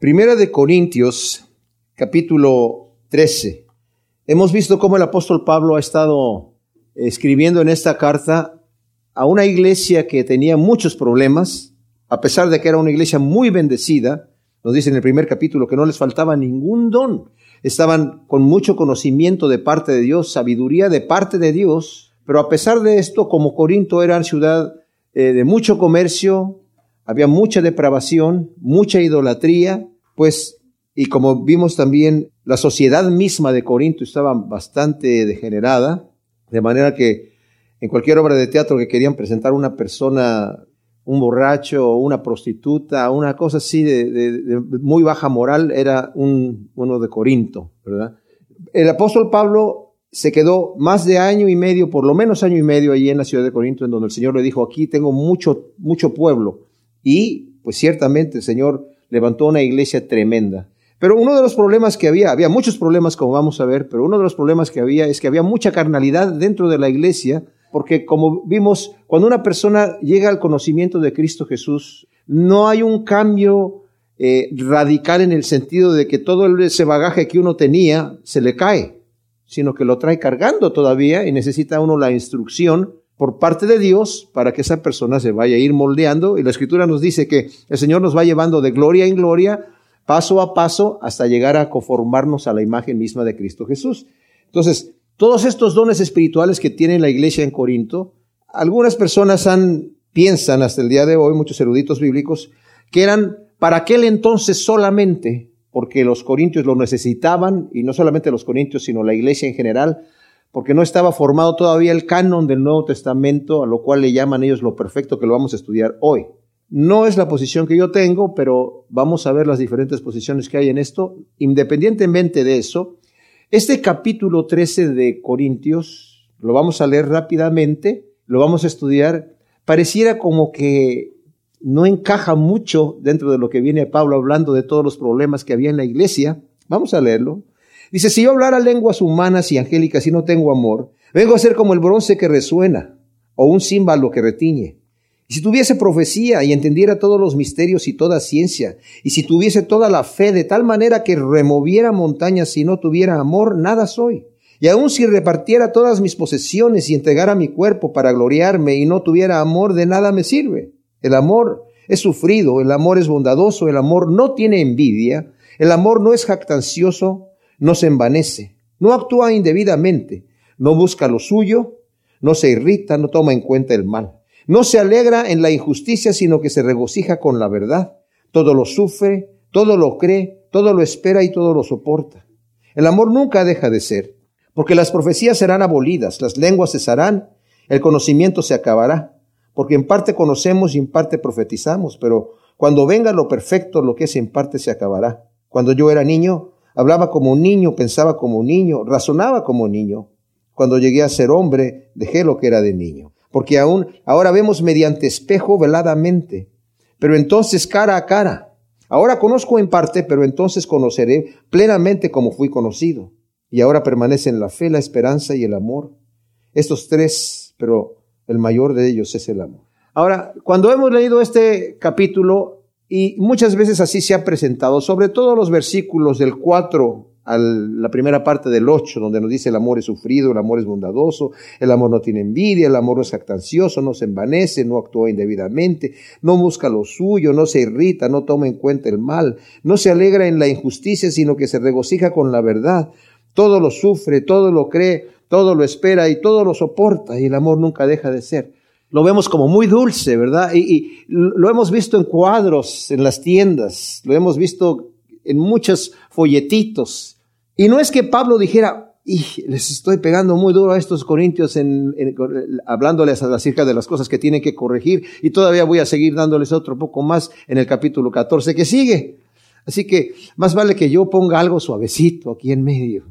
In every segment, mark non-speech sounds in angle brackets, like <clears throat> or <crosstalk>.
Primera de Corintios, capítulo 13. Hemos visto cómo el apóstol Pablo ha estado escribiendo en esta carta a una iglesia que tenía muchos problemas, a pesar de que era una iglesia muy bendecida. Nos dice en el primer capítulo que no les faltaba ningún don. Estaban con mucho conocimiento de parte de Dios, sabiduría de parte de Dios, pero a pesar de esto, como Corinto era ciudad eh, de mucho comercio, había mucha depravación, mucha idolatría, pues, y como vimos también, la sociedad misma de Corinto estaba bastante degenerada, de manera que en cualquier obra de teatro que querían presentar una persona, un borracho, una prostituta, una cosa así de, muy baja moral, era un, uno de Corinto, ¿verdad? El apóstol Pablo se quedó más de año y medio, por lo menos año y medio allí en la ciudad de Corinto, en donde el Señor le dijo, aquí tengo mucho, mucho pueblo y pues ciertamente el Señor levantó una iglesia tremenda. Pero uno de los problemas que había, había muchos problemas como vamos a ver, pero uno de los problemas que había es que había mucha carnalidad dentro de la iglesia, porque como vimos, cuando una persona llega al conocimiento de Cristo Jesús, no hay un cambio eh, radical en el sentido de que todo ese bagaje que uno tenía se le cae, sino que lo trae cargando todavía y necesita uno la instrucción por parte de Dios para que esa persona se vaya a ir moldeando. Y la escritura nos dice que el Señor nos va llevando de gloria en gloria, paso a paso, hasta llegar a conformarnos a la imagen misma de Cristo Jesús. Entonces, todos estos dones espirituales que tiene la iglesia en Corinto, algunas personas han, piensan hasta el día de hoy, muchos eruditos bíblicos, que eran para aquel entonces solamente, porque los corintios lo necesitaban, y no solamente los corintios, sino la iglesia en general, porque no estaba formado todavía el canon del Nuevo Testamento, a lo cual le llaman ellos lo perfecto, que lo vamos a estudiar hoy. No es la posición que yo tengo, pero vamos a ver las diferentes posiciones que hay en esto. Independientemente de eso, este capítulo 13 de Corintios, lo vamos a leer rápidamente, lo vamos a estudiar, pareciera como que no encaja mucho dentro de lo que viene Pablo hablando de todos los problemas que había en la iglesia. Vamos a leerlo. Dice, si yo hablara lenguas humanas y angélicas y no tengo amor, vengo a ser como el bronce que resuena o un címbalo que retiñe. Y si tuviese profecía y entendiera todos los misterios y toda ciencia, y si tuviese toda la fe de tal manera que removiera montañas y no tuviera amor, nada soy. Y aun si repartiera todas mis posesiones y entregara mi cuerpo para gloriarme y no tuviera amor, de nada me sirve. El amor es sufrido, el amor es bondadoso, el amor no tiene envidia, el amor no es jactancioso, no se envanece, no actúa indebidamente, no busca lo suyo, no se irrita, no toma en cuenta el mal, no se alegra en la injusticia, sino que se regocija con la verdad, todo lo sufre, todo lo cree, todo lo espera y todo lo soporta. El amor nunca deja de ser, porque las profecías serán abolidas, las lenguas cesarán, el conocimiento se acabará, porque en parte conocemos y en parte profetizamos, pero cuando venga lo perfecto, lo que es en parte se acabará. Cuando yo era niño, Hablaba como un niño, pensaba como un niño, razonaba como un niño. Cuando llegué a ser hombre, dejé lo que era de niño. Porque aún ahora vemos mediante espejo veladamente, pero entonces cara a cara. Ahora conozco en parte, pero entonces conoceré plenamente como fui conocido. Y ahora permanecen la fe, la esperanza y el amor. Estos tres, pero el mayor de ellos es el amor. Ahora, cuando hemos leído este capítulo, y muchas veces así se ha presentado, sobre todo los versículos del 4 a la primera parte del 8, donde nos dice el amor es sufrido, el amor es bondadoso, el amor no tiene envidia, el amor no es actancioso, no se envanece, no actúa indebidamente, no busca lo suyo, no se irrita, no toma en cuenta el mal, no se alegra en la injusticia, sino que se regocija con la verdad. Todo lo sufre, todo lo cree, todo lo espera y todo lo soporta, y el amor nunca deja de ser lo vemos como muy dulce, ¿verdad? Y, lo hemos visto en cuadros, en las tiendas, lo hemos visto en muchos folletitos. Y no es que Pablo dijera, y les estoy pegando muy duro a estos corintios en, hablándoles acerca de las cosas que tienen que corregir y todavía voy a seguir dándoles otro poco más en el capítulo 14 que sigue. Así que más vale que yo ponga algo suavecito aquí en medio,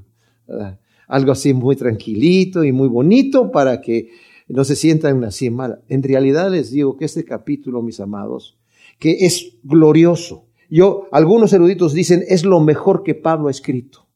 algo así muy tranquilito y muy bonito para que no se sientan así mal. En realidad les digo que este capítulo, mis amados, que es glorioso. Yo, algunos eruditos dicen, es lo mejor que Pablo ha escrito.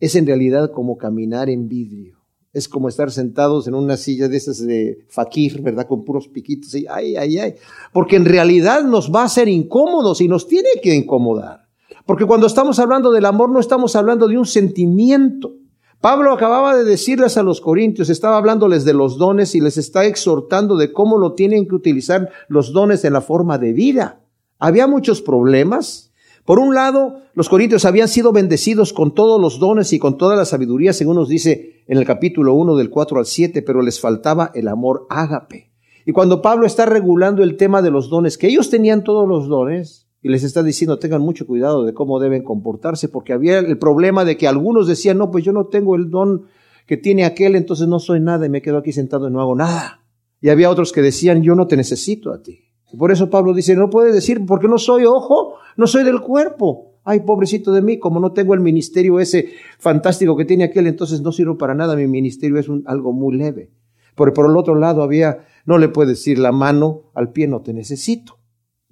Es en realidad como caminar en vidrio. Es como estar sentados en una silla de esas de fakir, ¿verdad? Con puros piquitos y ay, ay, ay. Porque en realidad nos va a ser incómodos y nos tiene que incomodar. Porque cuando estamos hablando del amor no estamos hablando de un sentimiento. Pablo acababa de decirles a los corintios, estaba hablándoles de los dones y les está exhortando de cómo lo tienen que utilizar los dones en la forma de vida. Había muchos problemas. Por un lado, los corintios habían sido bendecidos con todos los dones y con toda la sabiduría, según nos dice en el capítulo 1 del 4 al 7, pero les faltaba el amor ágape. Y cuando Pablo está regulando el tema de los dones, que ellos tenían todos los dones, y les está diciendo tengan mucho cuidado de cómo deben comportarse, porque había el problema de que algunos decían, no, pues yo no tengo el don que tiene aquel, entonces no soy nada y me quedo aquí sentado y no hago nada. Y había otros que decían, yo no te necesito a ti. Y por eso Pablo dice, no puede decir, porque no soy ojo, no soy del cuerpo. Ay, pobrecito de mí, como no tengo el ministerio ese fantástico que tiene aquel, entonces no sirvo para nada, mi ministerio es algo muy leve. Pero por el otro lado había, no le puede decir la mano al pie, no te necesito.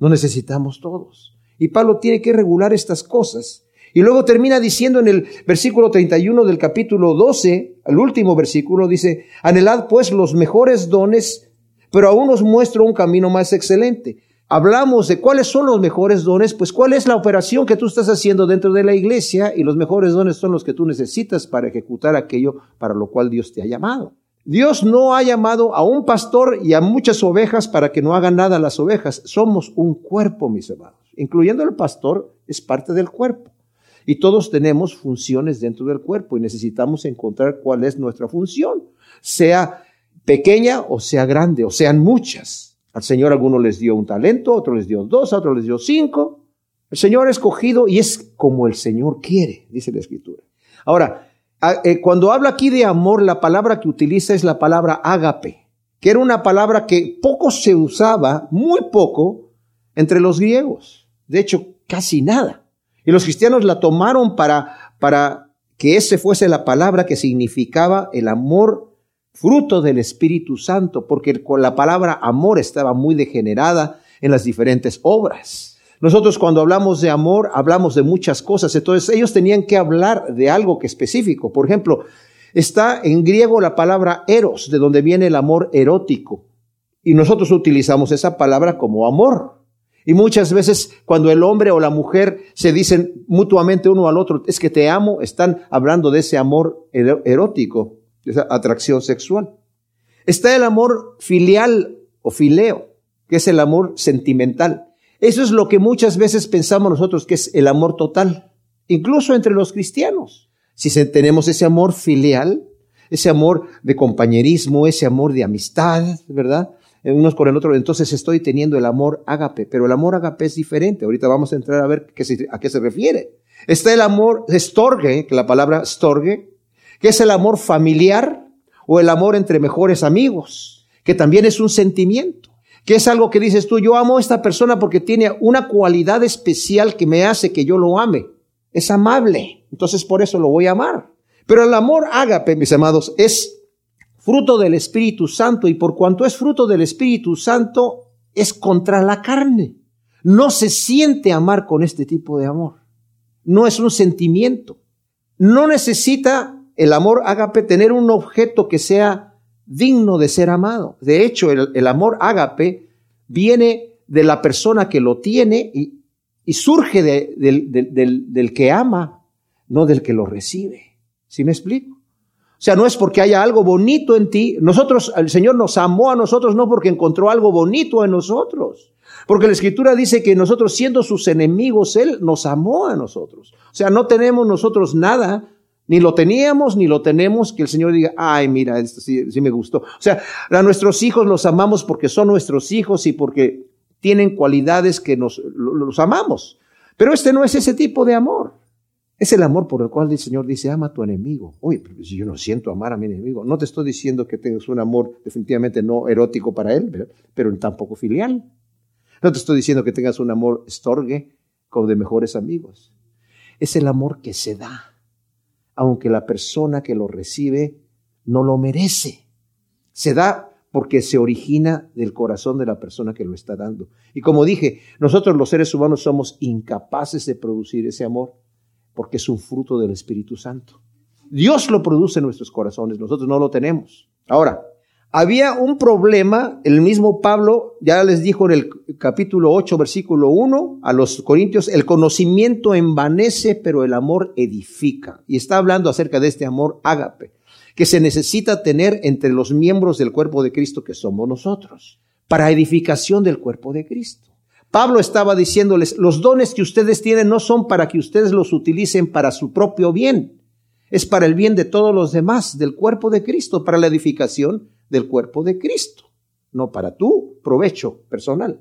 No necesitamos todos. Y Pablo tiene que regular estas cosas. Y luego termina diciendo en el versículo 31 del capítulo 12, el último versículo, dice, anhelad pues los mejores dones, pero aún os muestro un camino más excelente. Hablamos de cuáles son los mejores dones, pues cuál es la operación que tú estás haciendo dentro de la iglesia y los mejores dones son los que tú necesitas para ejecutar aquello para lo cual Dios te ha llamado. Dios no ha llamado a un pastor y a muchas ovejas para que no hagan nada las ovejas. Somos un cuerpo, mis hermanos. Incluyendo el pastor, es parte del cuerpo. Y todos tenemos funciones dentro del cuerpo y necesitamos encontrar cuál es nuestra función, sea pequeña o sea grande, o sean muchas. Al Señor algunos les dio un talento, otros les dio dos, a otros les dio cinco. El Señor ha escogido y es como el Señor quiere, dice la Escritura. Ahora, cuando habla aquí de amor, la palabra que utiliza es la palabra ágape, que era una palabra que poco se usaba, muy poco, entre los griegos. De hecho, casi nada. Y los cristianos la tomaron para, para que ese fuese la palabra que significaba el amor fruto del Espíritu Santo, porque con la palabra amor estaba muy degenerada en las diferentes obras. Nosotros cuando hablamos de amor, hablamos de muchas cosas. Entonces ellos tenían que hablar de algo que específico. Por ejemplo, está en griego la palabra eros, de donde viene el amor erótico. Y nosotros utilizamos esa palabra como amor. Y muchas veces cuando el hombre o la mujer se dicen mutuamente uno al otro, es que te amo, están hablando de ese amor erótico, de esa atracción sexual. Está el amor filial o fileo, que es el amor sentimental. Eso es lo que muchas veces pensamos nosotros que es el amor total, incluso entre los cristianos. Si tenemos ese amor filial, ese amor de compañerismo, ese amor de amistad, ¿verdad? Unos con el otro, entonces estoy teniendo el amor ágape, pero el amor ágape es diferente. Ahorita vamos a entrar a ver a qué se refiere. Está el amor storge, que la palabra storge, que es el amor familiar o el amor entre mejores amigos, que también es un sentimiento que es algo que dices tú, yo amo a esta persona porque tiene una cualidad especial que me hace que yo lo ame. Es amable, entonces por eso lo voy a amar. Pero el amor ágape, mis amados, es fruto del Espíritu Santo y por cuanto es fruto del Espíritu Santo, es contra la carne. No se siente amar con este tipo de amor. No es un sentimiento. No necesita el amor ágape tener un objeto que sea digno de ser amado. De hecho, el, amor ágape viene de la persona que lo tiene y, surge del, que ama, no del que lo recibe. ¿Sí me explico? O sea, no es porque haya algo bonito en ti. Nosotros, el Señor nos amó a nosotros no porque encontró algo bonito en nosotros. Porque la Escritura dice que nosotros siendo sus enemigos, Él nos amó a nosotros. O sea, no tenemos nosotros nada ni lo teníamos, ni lo tenemos, que el Señor diga, ay, mira, esto sí, me gustó. O sea, a nuestros hijos los amamos porque son nuestros hijos y porque tienen cualidades que nos los amamos. Pero este no es ese tipo de amor. Es el amor por el cual el Señor dice, ama a tu enemigo. Oye, pero si yo no siento amar a mi enemigo, no te estoy diciendo que tengas un amor definitivamente no erótico para él, pero tampoco filial. No te estoy diciendo que tengas un amor estorgue como de mejores amigos. Es el amor que se da aunque la persona que lo recibe no lo merece. Se da porque se origina del corazón de la persona que lo está dando. Y como dije, nosotros los seres humanos somos incapaces de producir ese amor porque es un fruto del Espíritu Santo. Dios lo produce en nuestros corazones, nosotros no lo tenemos. Ahora, Había un problema, el mismo Pablo ya les dijo en el capítulo 8, versículo 1 a los Corintios, el conocimiento envanece, pero el amor edifica. Y está hablando acerca de este amor ágape, que se necesita tener entre los miembros del cuerpo de Cristo que somos nosotros, para edificación del cuerpo de Cristo. Pablo estaba diciéndoles, los dones que ustedes tienen no son para que ustedes los utilicen para su propio bien, es para el bien de todos los demás, del cuerpo de Cristo, para la edificación del cuerpo de Cristo, no para tu provecho personal.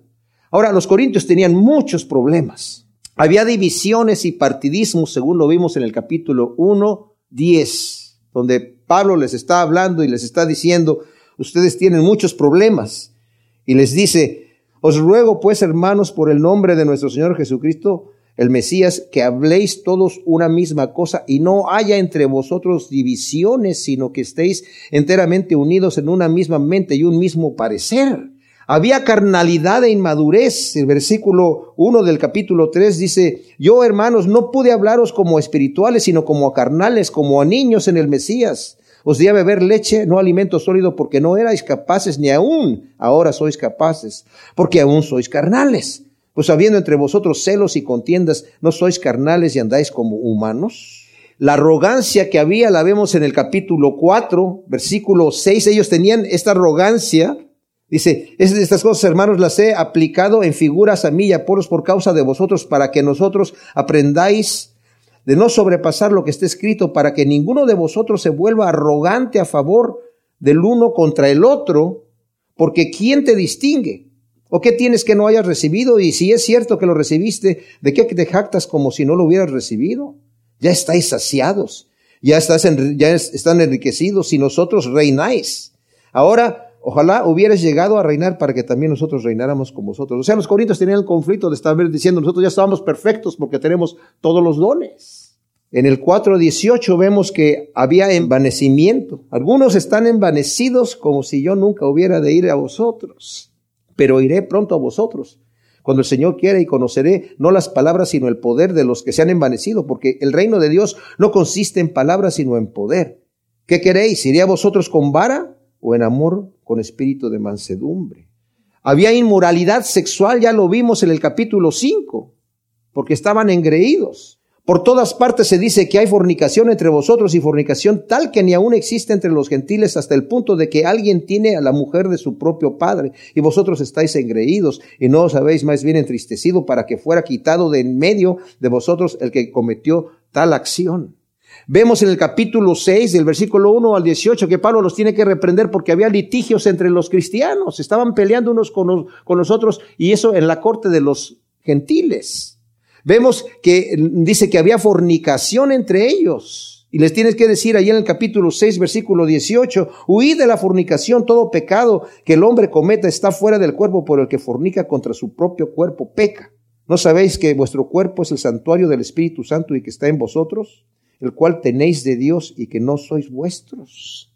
Ahora, los corintios tenían muchos problemas. Había divisiones y partidismos, según lo vimos en el capítulo 1, 10, donde Pablo les está hablando y les está diciendo, ustedes tienen muchos problemas. Y les dice, os ruego pues, hermanos, por el nombre de nuestro Señor Jesucristo, el Mesías, que habléis todos una misma cosa y no haya entre vosotros divisiones, sino que estéis enteramente unidos en una misma mente y un mismo parecer. Había carnalidad e inmadurez. El versículo 1 del capítulo 3 dice, yo hermanos no pude hablaros como espirituales, sino como a carnales, como a niños en el Mesías. Os di a beber leche, no alimento sólido, porque no erais capaces, ni aún ahora sois capaces, porque aún sois carnales. Pues habiendo entre vosotros celos y contiendas, ¿no sois carnales y andáis como humanos? La arrogancia que había la vemos en el capítulo 4, versículo 6. Ellos tenían esta arrogancia. Dice, estas cosas, hermanos, las he aplicado en figuras a mí y a Poros por causa de vosotros, para que nosotros aprendáis de no sobrepasar lo que está escrito, para que ninguno de vosotros se vuelva arrogante a favor del uno contra el otro, porque ¿quién te distingue? ¿O qué tienes que no hayas recibido? Y si es cierto que lo recibiste, ¿de qué te jactas como si no lo hubieras recibido? Ya estáis saciados, ya, están enriquecidos y nosotros reináis. Ahora, ojalá hubieras llegado a reinar para que también nosotros reináramos con vosotros. O sea, los corintios tenían el conflicto de estar diciendo, nosotros ya estábamos perfectos porque tenemos todos los dones. En el 4.18 vemos que había envanecimiento. Algunos están envanecidos como si yo nunca hubiera de ir a vosotros pero iré pronto a vosotros. Cuando el Señor quiera y conoceré no las palabras, sino el poder de los que se han envanecido, porque el reino de Dios no consiste en palabras, sino en poder. ¿Qué queréis? ¿Iré a vosotros con vara o en amor con espíritu de mansedumbre? Había inmoralidad sexual, ya lo vimos en el capítulo 5, porque estaban engreídos. Por todas partes se dice que hay fornicación entre vosotros y fornicación tal que ni aún existe entre los gentiles hasta el punto de que alguien tiene a la mujer de su propio padre y vosotros estáis engreídos y no os habéis más bien entristecido para que fuera quitado de en medio de vosotros el que cometió tal acción. Vemos en el capítulo 6 del versículo 1 al 18 que Pablo los tiene que reprender porque había litigios entre los cristianos, estaban peleando unos con los, con los otros y eso en la corte de los gentiles. Vemos que dice que había fornicación entre ellos. Y les tienes que decir ahí en el capítulo 6, versículo 18, huid de la fornicación, todo pecado que el hombre cometa está fuera del cuerpo por el que fornica contra su propio cuerpo, peca. ¿No sabéis que vuestro cuerpo es el santuario del Espíritu Santo y que está en vosotros, el cual tenéis de Dios y que no sois vuestros?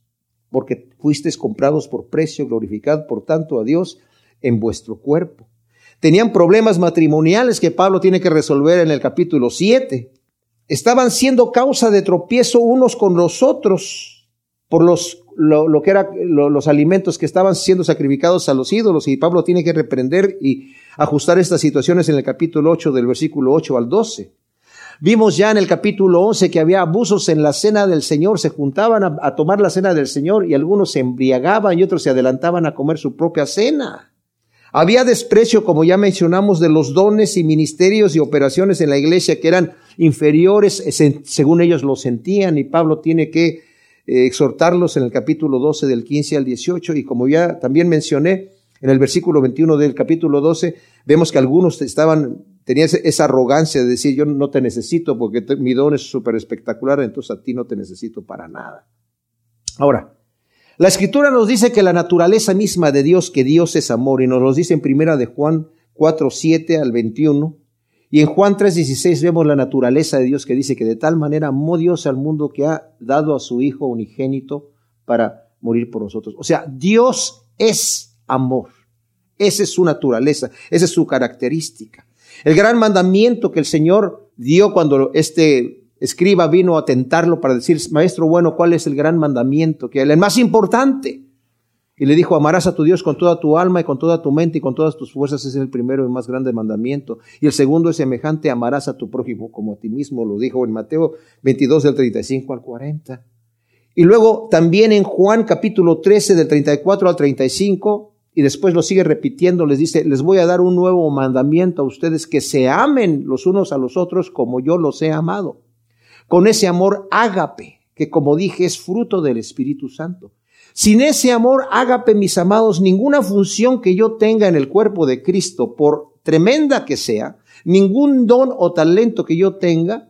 Porque fuisteis comprados por precio, glorificad por tanto a Dios en vuestro cuerpo. Tenían problemas matrimoniales que Pablo tiene que resolver en el capítulo 7. Estaban siendo causa de tropiezo unos con los otros por los, lo, que eran los alimentos que estaban siendo sacrificados a los ídolos. Y Pablo tiene que reprender y ajustar estas situaciones en el capítulo 8 del versículo 8 al 12. Vimos ya en el capítulo 11 que había abusos en la cena del Señor, se juntaban a, tomar la cena del Señor y algunos se embriagaban y otros se adelantaban a comer su propia cena. Había desprecio, como ya mencionamos, de los dones y ministerios y operaciones en la iglesia que eran inferiores, según ellos lo sentían, y Pablo tiene que eh, exhortarlos en el capítulo 12 del 15 al 18, y como ya también mencioné, en el versículo 21 del capítulo 12, vemos que algunos estaban, tenían esa arrogancia de decir, yo no te necesito porque mi don es súper espectacular, entonces a ti no te necesito para nada. Ahora, la escritura nos dice que la naturaleza misma de Dios, que Dios es amor, y nos lo dice en primera de Juan 4, 7 al 21. Y en Juan 3, 16 vemos la naturaleza de Dios que dice que de tal manera amó Dios al mundo que ha dado a su Hijo unigénito para morir por nosotros. O sea, Dios es amor. Esa es su naturaleza, esa es su característica. El gran mandamiento que el Señor dio cuando este escriba vino a tentarlo para decir, maestro bueno, ¿cuál es el gran mandamiento? Que el más importante. Y le dijo, amarás a tu Dios con toda tu alma y con toda tu mente y con todas tus fuerzas. Ese es el primero y más grande mandamiento. Y el segundo es semejante, amarás a tu prójimo como a ti mismo. Lo dijo en Mateo 22 del 35 al 40. Y luego también en Juan capítulo 13 del 34 al 35, y después lo sigue repitiendo, les dice, les voy a dar un nuevo mandamiento a ustedes que se amen los unos a los otros como yo los he amado. Con ese amor ágape, que como dije es fruto del Espíritu Santo. Sin ese amor ágape, mis amados, ninguna función que yo tenga en el cuerpo de Cristo, por tremenda que sea, ningún don o talento que yo tenga,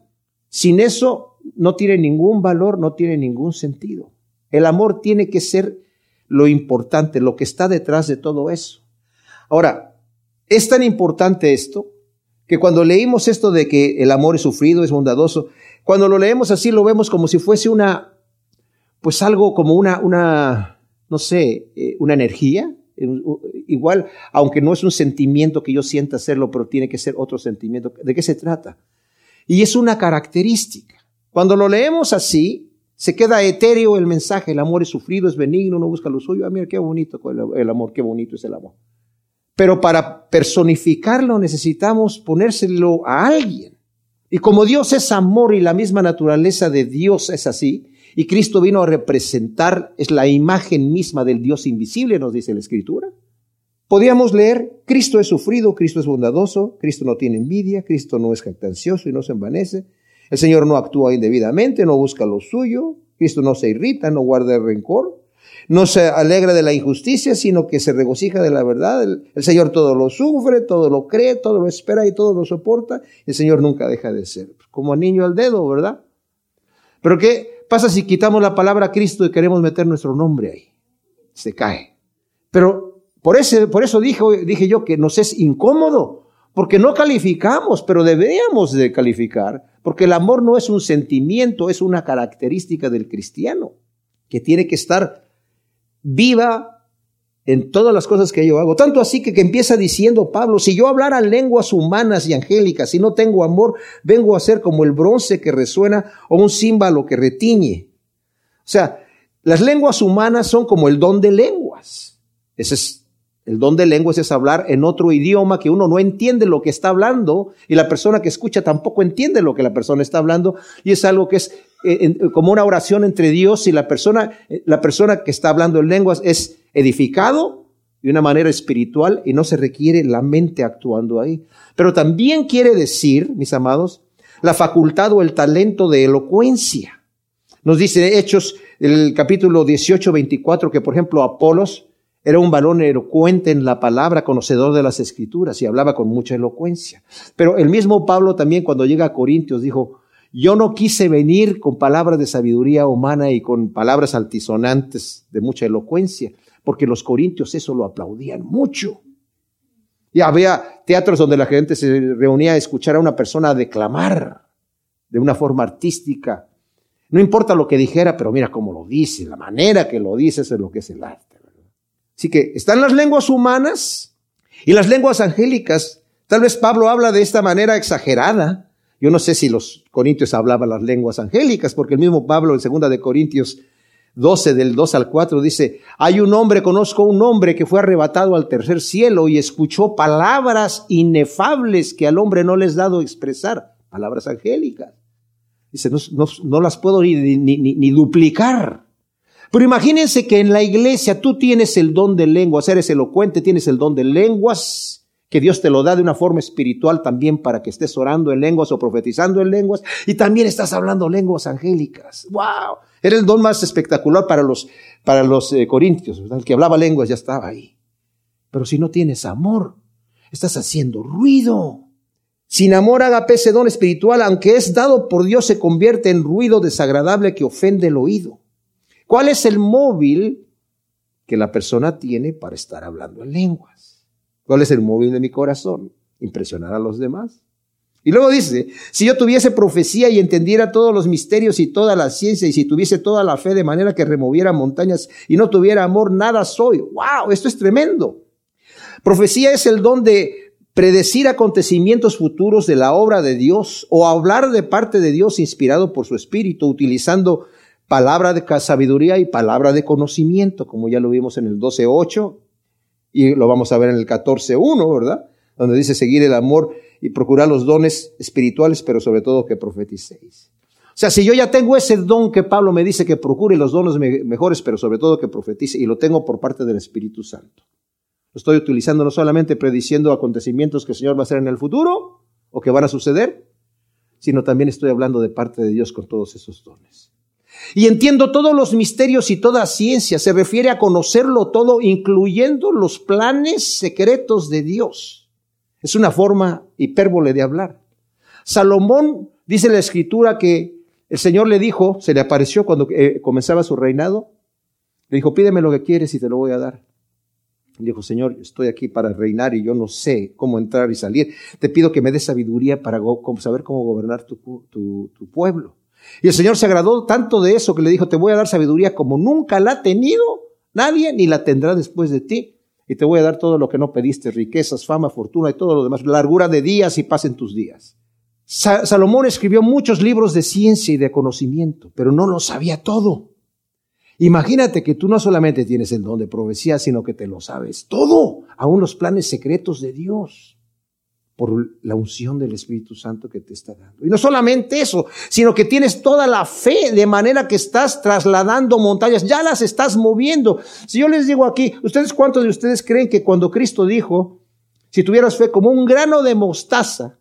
sin eso no tiene ningún valor, no tiene ningún sentido. El amor tiene que ser lo importante, lo que está detrás de todo eso. Ahora, es tan importante esto que cuando leímos esto de que el amor es sufrido, es bondadoso, cuando lo leemos así lo vemos como si fuese una, pues algo como una, una, no sé, eh, una energía. Igual, aunque no es un sentimiento que yo sienta hacerlo, pero tiene que ser otro sentimiento. ¿De qué se trata? Y es una característica. Cuando lo leemos así, se queda etéreo el mensaje. El amor es sufrido, es benigno, no busca lo suyo. Ah, mira, qué bonito el amor, qué bonito es el amor. Pero para personificarlo necesitamos ponérselo a alguien. Y como Dios es amor y la misma naturaleza de Dios es así, y Cristo vino a representar, es la imagen misma del Dios invisible, nos dice la Escritura. Podíamos leer, Cristo es sufrido, Cristo es bondadoso, Cristo no tiene envidia, Cristo no es jactancioso y no se envanece, el Señor no actúa indebidamente, no busca lo suyo, Cristo no se irrita, no guarda el rencor, no se alegra de la injusticia, sino que se regocija de la verdad. El, Señor todo lo sufre, todo lo cree, todo lo espera y todo lo soporta. El Señor nunca deja de ser, como niño al dedo, ¿verdad? Pero ¿qué pasa si quitamos la palabra Cristo y queremos meter nuestro nombre ahí? Se cae. Pero por, ese, por eso dije, dije yo que nos es incómodo, porque no calificamos, pero deberíamos de calificar, porque el amor no es un sentimiento, es una característica del cristiano, que tiene que estar viva en todas las cosas que yo hago. Tanto así que, que empieza diciendo Pablo, si yo hablara lenguas humanas y angélicas y no tengo amor, vengo a ser como el bronce que resuena o un címbalo que retiñe. O sea, las lenguas humanas son como el don de lenguas. Ese es el don de lenguas es hablar en otro idioma que uno no entiende lo que está hablando y la persona que escucha tampoco entiende lo que la persona está hablando y es algo que es eh, como una oración entre Dios y la persona, eh, la persona que está hablando en lenguas es edificado de una manera espiritual y no se requiere la mente actuando ahí. Pero también quiere decir, mis amados, la facultad o el talento de elocuencia. Nos dice Hechos, el capítulo 18, 24, que por ejemplo Apolos, era un varón elocuente en la palabra, conocedor de las escrituras y hablaba con mucha elocuencia. Pero el mismo Pablo también cuando llega a Corintios dijo, yo no quise venir con palabras de sabiduría humana y con palabras altisonantes de mucha elocuencia, porque los corintios eso lo aplaudían mucho. Y había teatros donde la gente se reunía a escuchar a una persona declamar de una forma artística. No importa lo que dijera, pero mira cómo lo dice, la manera que lo dice, eso es lo que es el arte. Así que están las lenguas humanas y las lenguas angélicas. Tal vez Pablo habla de esta manera exagerada. Yo no sé si los corintios hablaban las lenguas angélicas, porque el mismo Pablo en segunda de Corintios 12 del 2 al 4 dice, hay un hombre, conozco un hombre que fue arrebatado al tercer cielo y escuchó palabras inefables que al hombre no les dado expresar, palabras angélicas. Dice, no, las puedo ni, ni, ni duplicar. Pero imagínense que en la iglesia tú tienes el don de lenguas, eres elocuente, tienes el don de lenguas, que Dios te lo da de una forma espiritual también para que estés orando en lenguas o profetizando en lenguas, y también estás hablando lenguas angélicas. ¡Wow! Era el don más espectacular para los, para los eh, corintios, el que hablaba lenguas ya estaba ahí. Pero si no tienes amor, estás haciendo ruido. Sin amor haga ese don espiritual, aunque es dado por Dios, se convierte en ruido desagradable que ofende el oído. ¿Cuál es el móvil que la persona tiene para estar hablando en lenguas? ¿Cuál es el móvil de mi corazón? Impresionar a los demás. Y luego dice, si yo tuviese profecía y entendiera todos los misterios y toda la ciencia, y si tuviese toda la fe de manera que removiera montañas y no tuviera amor, nada soy. ¡Wow! Esto es tremendo. Profecía es el don de predecir acontecimientos futuros de la obra de Dios o hablar de parte de Dios inspirado por su espíritu, utilizando palabra de sabiduría y palabra de conocimiento, como ya lo vimos en el 12.8 y lo vamos a ver en el 14.1, ¿verdad? Donde dice seguir el amor y procurar los dones espirituales, pero sobre todo que profeticéis. O sea, si yo ya tengo ese don que Pablo me dice que procure los dones mejores, pero sobre todo que profetice, y lo tengo por parte del Espíritu Santo. Lo estoy utilizando no solamente prediciendo acontecimientos que el Señor va a hacer en el futuro o que van a suceder, sino también estoy hablando de parte de Dios con todos esos dones. Y entiendo todos los misterios y toda ciencia. Se refiere a conocerlo todo, incluyendo los planes secretos de Dios. Es una forma hipérbole de hablar. Salomón dice en la escritura que el Señor le dijo, se le apareció cuando eh, comenzaba su reinado, le dijo, pídeme lo que quieres y te lo voy a dar. Le dijo, Señor, estoy aquí para reinar y yo no sé cómo entrar y salir. Te pido que me des sabiduría para saber cómo gobernar tu, tu pueblo. Y el Señor se agradó tanto de eso que le dijo, te voy a dar sabiduría como nunca la ha tenido nadie ni la tendrá después de ti. Y te voy a dar todo lo que no pediste, riquezas, fama, fortuna y todo lo demás, largura de días y paz en tus días. Salomón escribió muchos libros de ciencia y de conocimiento, pero no lo sabía todo. Imagínate que tú no solamente tienes el don de profecía, sino que te lo sabes todo, aún los planes secretos de Dios, por la unción del Espíritu Santo que te está dando. Y no solamente eso, sino que tienes toda la fe de manera que estás trasladando montañas, ya las estás moviendo. Si yo les digo aquí, ¿ustedes cuántos de ustedes creen que cuando Cristo dijo, si tuvieras fe como un grano de mostaza,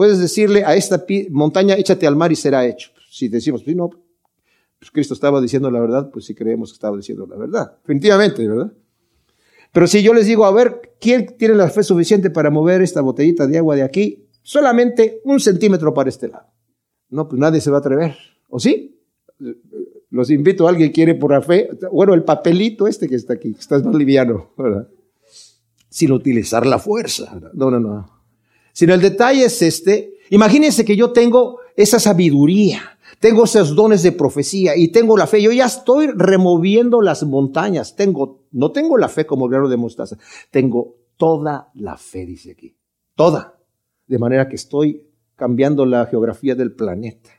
Puedes decirle a esta montaña, échate al mar y será hecho. Si decimos, pues no, pues Cristo estaba diciendo la verdad, pues sí creemos que estaba diciendo la verdad. Definitivamente, ¿verdad? Pero si yo les digo, a ver, ¿quién tiene la fe suficiente para mover esta botellita de agua de aquí? Solamente un centímetro para este lado. No, pues nadie se va a atrever. ¿O sí? Los invito, alguien quiere por la fe, bueno, el papelito este que está aquí, que está más liviano, ¿verdad? Sin utilizar la fuerza. No, no, no sino el detalle es este. Imagínense que yo tengo esa sabiduría, tengo esos dones de profecía y tengo la fe. Yo ya estoy removiendo las montañas. Tengo, no tengo la fe como grano de mostaza, tengo toda la fe, dice aquí. Toda. De manera que estoy cambiando la geografía del planeta.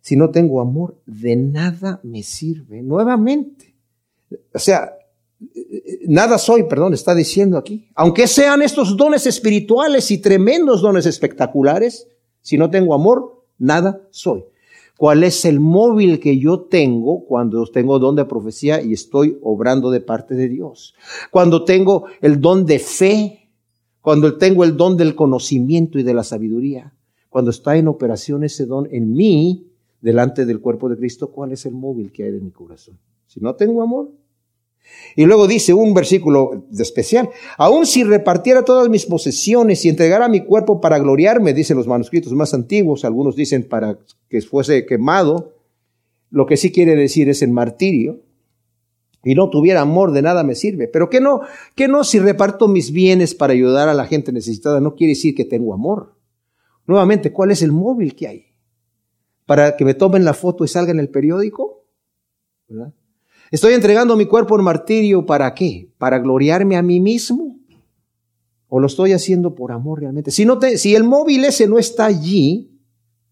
Si no tengo amor, de nada me sirve. Nuevamente. O sea, nada soy, perdón, está diciendo aquí. Aunque sean estos dones espirituales y tremendos dones espectaculares, si no tengo amor, nada soy. ¿Cuál es el móvil que yo tengo cuando tengo don de profecía y estoy obrando de parte de Dios? Cuando tengo el don de fe, cuando tengo el don del conocimiento y de la sabiduría, cuando está en operación ese don en mí, delante del cuerpo de Cristo, ¿cuál es el móvil que hay en mi corazón? Si no tengo amor, y luego dice un versículo especial, aun si repartiera todas mis posesiones y entregara mi cuerpo para gloriarme, dicen los manuscritos más antiguos, algunos dicen para que fuese quemado, lo que sí quiere decir es el martirio, y no tuviera amor de nada me sirve. Pero que no, que no si reparto mis bienes para ayudar a la gente necesitada, no quiere decir que tengo amor. Nuevamente, ¿cuál es el móvil que hay? Para que me tomen la foto y salga en el periódico, ¿verdad? ¿Estoy entregando mi cuerpo en martirio para qué? ¿Para gloriarme a mí mismo? ¿O lo estoy haciendo por amor realmente? Si, no te, si el móvil ese no está allí,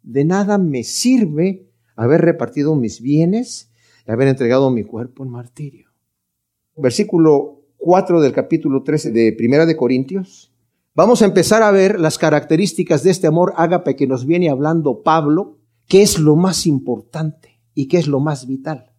de nada me sirve haber repartido mis bienes y haber entregado mi cuerpo en martirio. Versículo 4 del capítulo 13 de Primera de Corintios. Vamos a empezar a ver las características de este amor ágape que nos viene hablando Pablo, qué es lo más importante y qué es lo más vital.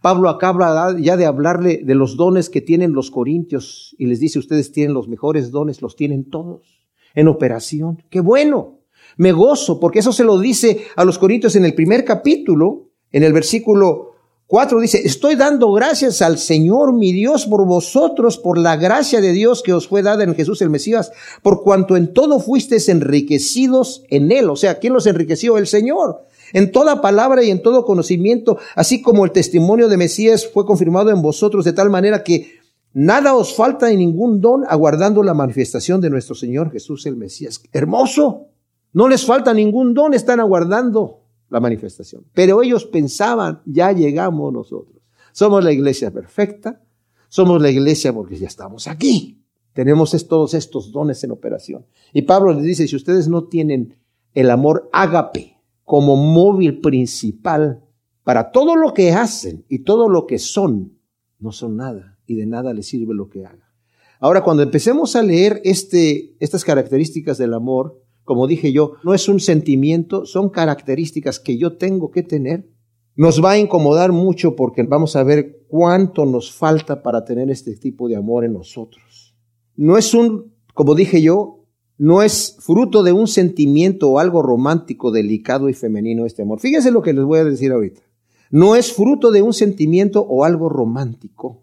Pablo acaba ya de hablarle de los dones que tienen los corintios y les dice, ustedes tienen los mejores dones, los tienen todos en operación. Qué bueno, me gozo, porque eso se lo dice a los corintios en el primer capítulo, en el versículo 4 dice, estoy dando gracias al Señor mi Dios por vosotros, por la gracia de Dios que os fue dada en Jesús el Mesías, por cuanto en todo fuisteis enriquecidos en Él. O sea, ¿quién los enriqueció? El Señor en toda palabra y en todo conocimiento, así como el testimonio de Mesías fue confirmado en vosotros de tal manera que nada os falta en ningún don aguardando la manifestación de nuestro Señor Jesús el Mesías. Hermoso. No les falta ningún don, están aguardando la manifestación. Pero ellos pensaban, ya llegamos nosotros. Somos la iglesia perfecta, somos la iglesia porque ya estamos aquí. Tenemos todos estos dones en operación. Y Pablo les dice, si ustedes no tienen el amor ágape, como móvil principal para todo lo que hacen y todo lo que son, no son nada y de nada les sirve lo que hagan. Ahora, cuando empecemos a leer este, estas características del amor, como dije yo, no es un sentimiento, son características que yo tengo que tener. Nos va a incomodar mucho porque vamos a ver cuánto nos falta para tener este tipo de amor en nosotros. No es un, como dije yo, no es fruto de un sentimiento o algo romántico, delicado y femenino este amor. Fíjense lo que les voy a decir ahorita. No es fruto de un sentimiento o algo romántico,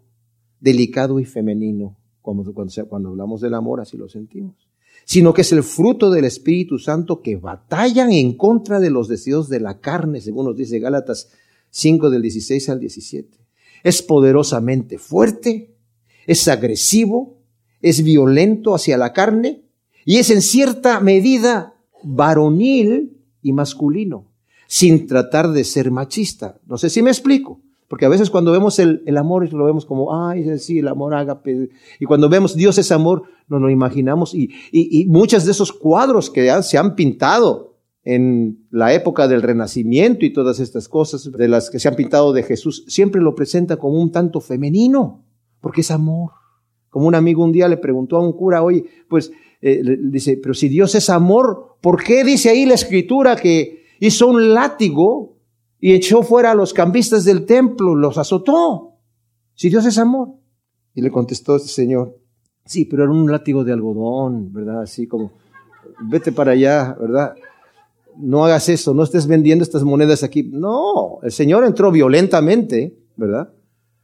delicado y femenino, como cuando, cuando hablamos del amor, así lo sentimos sino que es el fruto del Espíritu Santo que batallan en contra de los deseos de la carne, según nos dice Gálatas 5 del 16 al 17. Es poderosamente fuerte, es agresivo, es violento hacia la carne y es en cierta medida varonil y masculino, sin tratar de ser machista. No sé si me explico. Porque a veces cuando vemos el, amor, lo vemos como, ay, sí, el amor ágape. Y cuando vemos Dios es amor, nos lo imaginamos. Y, y, y muchos de esos cuadros que se han pintado en la época del Renacimiento y todas estas cosas, de las que se han pintado de Jesús, siempre lo presenta como un tanto femenino, porque es amor. Como un amigo un día le preguntó a un cura, oye, pues, eh, dice, pero si Dios es amor, ¿por qué dice ahí la escritura que hizo un látigo y echó fuera a los cambistas del templo, los azotó. Si Dios es amor. Y le contestó este señor, sí, pero era un látigo de algodón, ¿verdad? Así como, vete para allá, ¿verdad? No hagas eso, no estés vendiendo estas monedas aquí. No, el Señor entró violentamente, ¿verdad?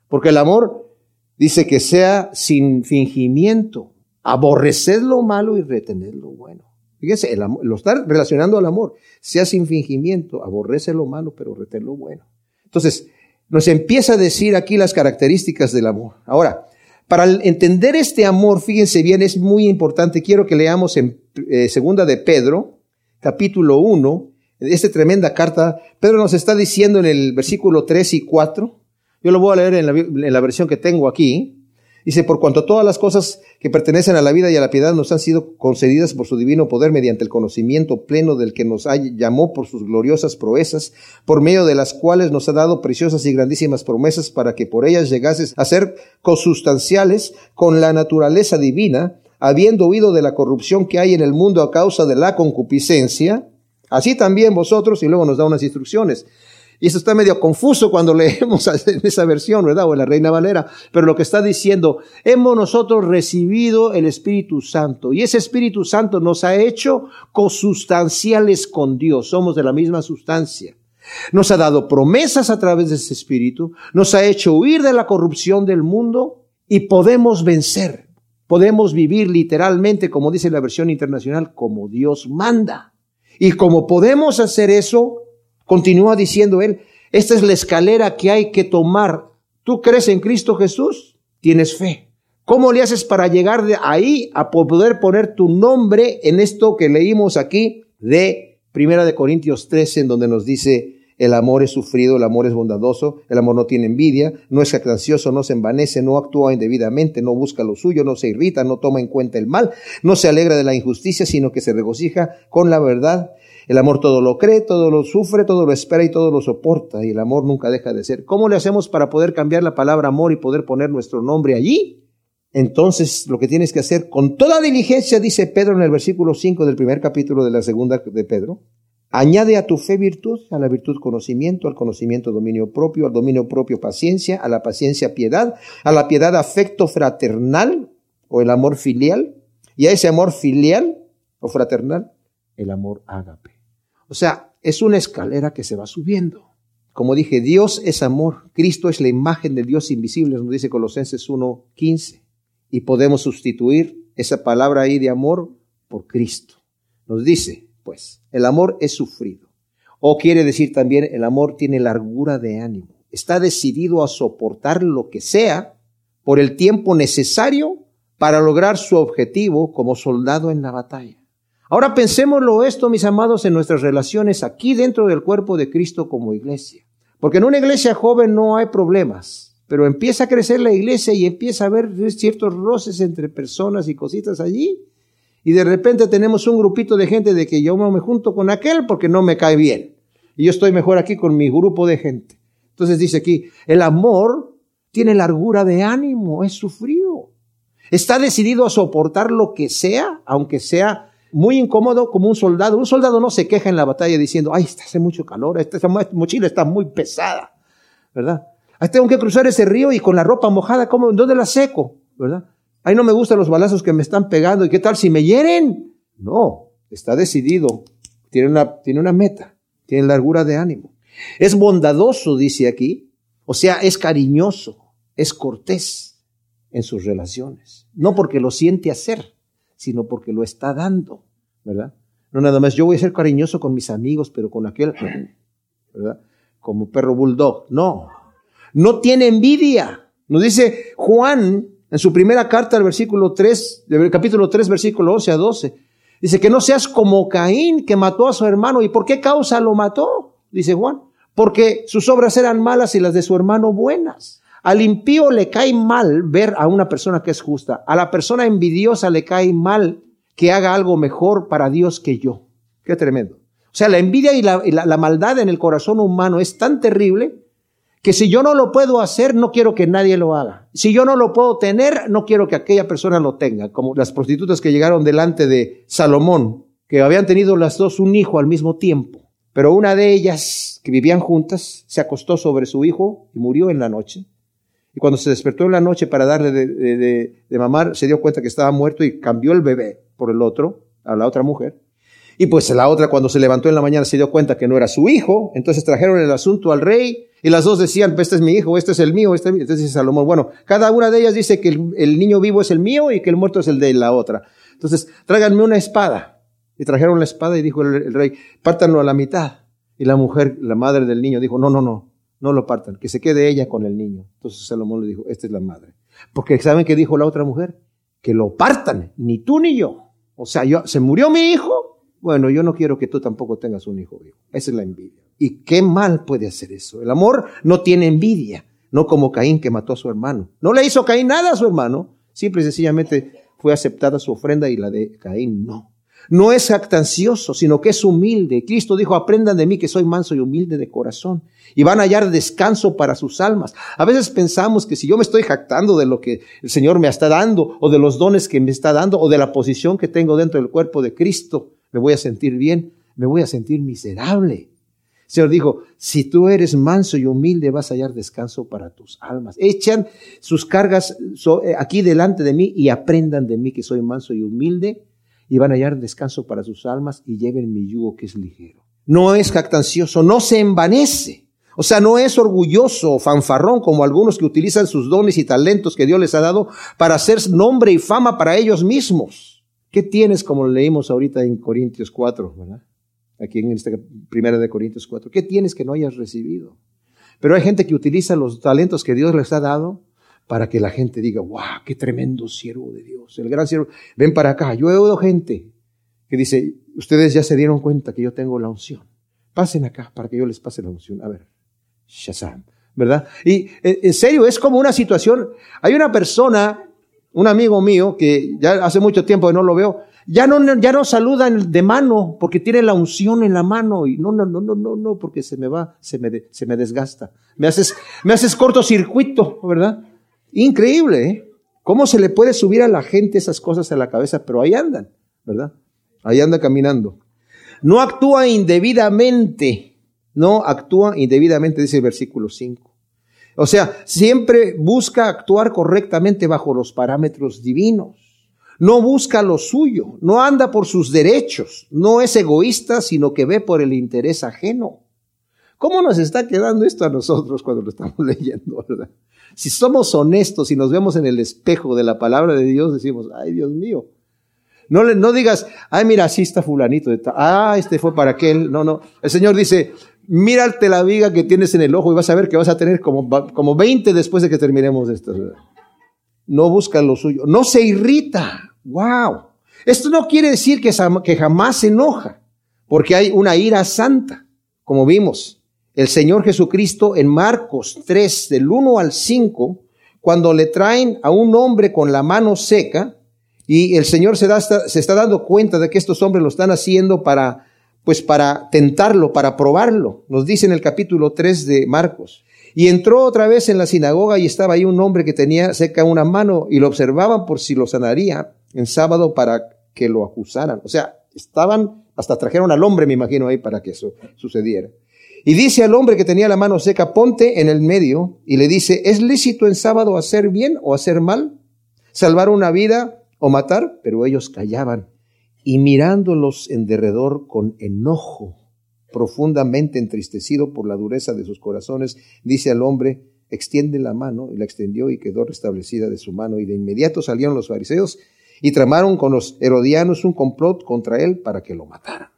Porque el amor dice que sea sin fingimiento, aborreced lo malo y retened lo bueno. Fíjese, lo está relacionando al amor. Sea sin fingimiento, aborrece lo malo, pero retén lo bueno. Entonces, nos empieza a decir aquí las características del amor. Ahora, para entender este amor, fíjense bien, es muy importante. Quiero que leamos en eh, segunda de Pedro, capítulo 1, esta tremenda carta. Pedro nos está diciendo en el versículo 3 y 4. Yo lo voy a leer en la versión que tengo aquí. Dice, por cuanto todas las cosas que pertenecen a la vida y a la piedad nos han sido concedidas por su divino poder mediante el conocimiento pleno del que nos llamó por sus gloriosas proezas, por medio de las cuales nos ha dado preciosas y grandísimas promesas para que por ellas llegases a ser consustanciales con la naturaleza divina, habiendo huido de la corrupción que hay en el mundo a causa de la concupiscencia, así también vosotros, y luego nos da unas instrucciones. Y esto está medio confuso cuando <laughs> leemos esa versión, ¿verdad? O en la Reina Valera. Pero lo que está diciendo, hemos nosotros recibido el Espíritu Santo. Y ese Espíritu Santo nos ha hecho consustanciales con Dios. Somos de la misma sustancia. Nos ha dado promesas a través de ese Espíritu. Nos ha hecho huir de la corrupción del mundo y podemos vencer. Podemos vivir literalmente, como dice la versión internacional, como Dios manda. Y como podemos hacer eso, Continúa diciendo él, esta es la escalera que hay que tomar. ¿Tú crees en Cristo Jesús? Tienes fe. ¿Cómo le haces para llegar de ahí a poder poner tu nombre en esto que leímos aquí de Primera de Corintios 13, en donde nos dice, el amor es sufrido, el amor es bondadoso, el amor no tiene envidia, no es jactancioso, no se envanece, no actúa indebidamente, no busca lo suyo, no se irrita, no toma en cuenta el mal, no se alegra de la injusticia, sino que se regocija con la verdad. El amor todo lo cree, todo lo sufre, todo lo espera y todo lo soporta. Y el amor nunca deja de ser. ¿Cómo le hacemos para poder cambiar la palabra amor y poder poner nuestro nombre allí? Entonces, lo que tienes que hacer con toda diligencia, dice Pedro en el versículo 5 del primer capítulo de la segunda de Pedro, añade a tu fe virtud, a la virtud conocimiento, al conocimiento dominio propio, al dominio propio paciencia, a la paciencia piedad, a la piedad afecto fraternal o el amor filial, y a ese amor filial o fraternal, el amor ágape. O sea, es una escalera que se va subiendo. Como dije, Dios es amor, Cristo es la imagen del Dios invisible, nos dice Colosenses 1.15. Y podemos sustituir esa palabra ahí de amor por Cristo. Nos dice, pues, el amor es sufrido. O quiere decir también, el amor tiene largura de ánimo. Está decidido a soportar lo que sea por el tiempo necesario para lograr su objetivo como soldado en la batalla. Ahora pensémoslo esto, mis amados, en nuestras relaciones aquí dentro del cuerpo de Cristo como iglesia. Porque en una iglesia joven no hay problemas, pero empieza a crecer la iglesia y empieza a haber ciertos roces entre personas y cositas allí. Y de repente tenemos un grupito de gente de que yo no me junto con aquel porque no me cae bien. Y yo estoy mejor aquí con mi grupo de gente. Entonces dice aquí, el amor tiene largura de ánimo, es sufrido. Está decidido a soportar lo que sea, aunque sea muy incómodo como un soldado. Un soldado no se queja en la batalla diciendo, ay, está hace mucho calor, esta, mochila está muy pesada, ¿verdad? Ahí tengo que cruzar ese río y con la ropa mojada, ¿cómo, ¿dónde la seco? ¿Verdad? Ahí no me gustan los balazos que me están pegando. ¿Y qué tal si me hieren? No, está decidido. Tiene una, tiene una meta. Tiene largura de ánimo. Es bondadoso, dice aquí. O sea, es cariñoso, es cortés en sus relaciones. No porque lo siente hacer, sino porque lo está dando, ¿verdad? No nada más, yo voy a ser cariñoso con mis amigos, pero con aquel, <clears throat> ¿verdad? Como perro bulldog. No, no tiene envidia. Nos dice Juan en su primera carta, el versículo 3, del capítulo 3, versículo 11 a 12. Dice que no seas como Caín que mató a su hermano. ¿Y por qué causa lo mató? Dice Juan. Porque sus obras eran malas y las de su hermano buenas. Al impío le cae mal ver a una persona que es justa. A la persona envidiosa le cae mal que haga algo mejor para Dios que yo. Qué tremendo. O sea, la envidia y la, la maldad en el corazón humano es tan terrible que si yo no lo puedo hacer, no quiero que nadie lo haga. Si yo no lo puedo tener, no quiero que aquella persona lo tenga, como las prostitutas que llegaron delante de Salomón, que habían tenido las dos un hijo al mismo tiempo, pero una de ellas, que vivían juntas, se acostó sobre su hijo y murió en la noche. Y cuando se despertó en la noche para darle de, de mamar, se dio cuenta que estaba muerto y cambió el bebé por el otro, a la otra mujer. Y pues la otra cuando se levantó en la mañana se dio cuenta que no era su hijo, entonces trajeron el asunto al rey y las dos decían, pues este es mi hijo, este es el mío, este es Entonces dice Salomón, bueno, cada una de ellas dice que el, niño vivo es el mío y que el muerto es el de la otra. Entonces, tráiganme una espada. Y trajeron la espada y dijo el, rey, pártanlo a la mitad. Y la mujer, la madre del niño, dijo, no, no, no, no lo partan, que se quede ella con el niño. Entonces Salomón le dijo, esta es la madre. Porque ¿saben qué dijo la otra mujer? Que lo partan, ni tú ni yo. O sea, se murió mi hijo, bueno, yo no quiero que tú tampoco tengas un hijo vivo. Esa es la envidia. ¿Y qué mal puede hacer eso? El amor no tiene envidia, no como Caín que mató a su hermano. No le hizo Caín nada a su hermano, simple y sencillamente fue aceptada su ofrenda y la de Caín no. No es jactancioso, sino que es humilde. Cristo dijo, aprendan de mí que soy manso y humilde de corazón. Y van a hallar descanso para sus almas. A veces pensamos que si yo me estoy jactando de lo que el Señor me está dando, o de los dones que me está dando, o de la posición que tengo dentro del cuerpo de Cristo, me voy a sentir bien, me voy a sentir miserable. El Señor dijo, si tú eres manso y humilde, vas a hallar descanso para tus almas. Echan sus cargas eh, aquí delante de mí y aprendan de mí que soy manso y humilde y van a hallar descanso para sus almas y lleven mi yugo que es ligero. No es jactancioso, no se envanece. O sea, no es orgulloso o fanfarrón como algunos que utilizan sus dones y talentos que Dios les ha dado para hacer nombre y fama para ellos mismos. ¿Qué tienes como leímos ahorita en Corintios 4, ¿verdad? Aquí en esta primera de Corintios 4. ¿Qué tienes que no hayas recibido? Pero hay gente que utiliza los talentos que Dios les ha dado para que la gente diga, wow, qué tremendo siervo de Dios, el gran siervo. Ven para acá. Yo he oído gente que dice, ustedes ya se dieron cuenta que yo tengo la unción. Pasen acá para que yo les pase la unción. A ver, Shazam, ¿verdad? Y eh, en serio, es como una situación. Hay una persona un amigo mío que ya hace mucho tiempo que no lo veo, ya no, ya no saluda de mano porque tiene la unción en la mano y no, no, no, no, no, no, porque se me va, se me, se me desgasta. Me haces, me haces cortocircuito, ¿verdad? Increíble, ¿eh? ¿Cómo se le puede subir a la gente esas cosas a la cabeza? Pero ahí andan, ¿verdad? Ahí anda caminando. No actúa indebidamente, no actúa indebidamente, dice el versículo 5. O sea, siempre busca actuar correctamente bajo los parámetros divinos. No busca lo suyo, no anda por sus derechos, no es egoísta, sino que ve por el interés ajeno. ¿Cómo nos está quedando esto a nosotros cuando lo estamos <laughs> leyendo? Si somos honestos y nos vemos en el espejo de la palabra de Dios, decimos, ay Dios mío. No, le, no digas, ay mira, así está fulanito, ah, este fue para aquel. No, no. El Señor dice, mírate la viga que tienes en el ojo y vas a ver que vas a tener como, como 20 después de que terminemos esto. No busca lo suyo, no se irrita. Wow. Esto no quiere decir que, que jamás se enoja, porque hay una ira santa, como vimos. El Señor Jesucristo en Marcos 3, del 1 al 5, cuando le traen a un hombre con la mano seca, y el Señor se, da, se está dando cuenta de que estos hombres lo están haciendo para pues para tentarlo, para probarlo. Nos dice en el capítulo 3 de Marcos. Y entró otra vez en la sinagoga y estaba ahí un hombre que tenía seca una mano y lo observaban por si lo sanaría en sábado para que lo acusaran. O sea, estaban, hasta trajeron al hombre, me imagino, ahí para que eso sucediera. Y dice al hombre que tenía la mano seca, ponte en el medio y le dice, ¿es lícito en sábado hacer bien o hacer mal? ¿Salvar una vida o matar? Pero ellos callaban y mirándolos en derredor con enojo profundamente entristecido por la dureza de sus corazones, dice al hombre, extiende la mano, y la extendió y quedó restablecida de su mano. Y de inmediato salieron los fariseos y tramaron con los herodianos un complot contra él para que lo mataran.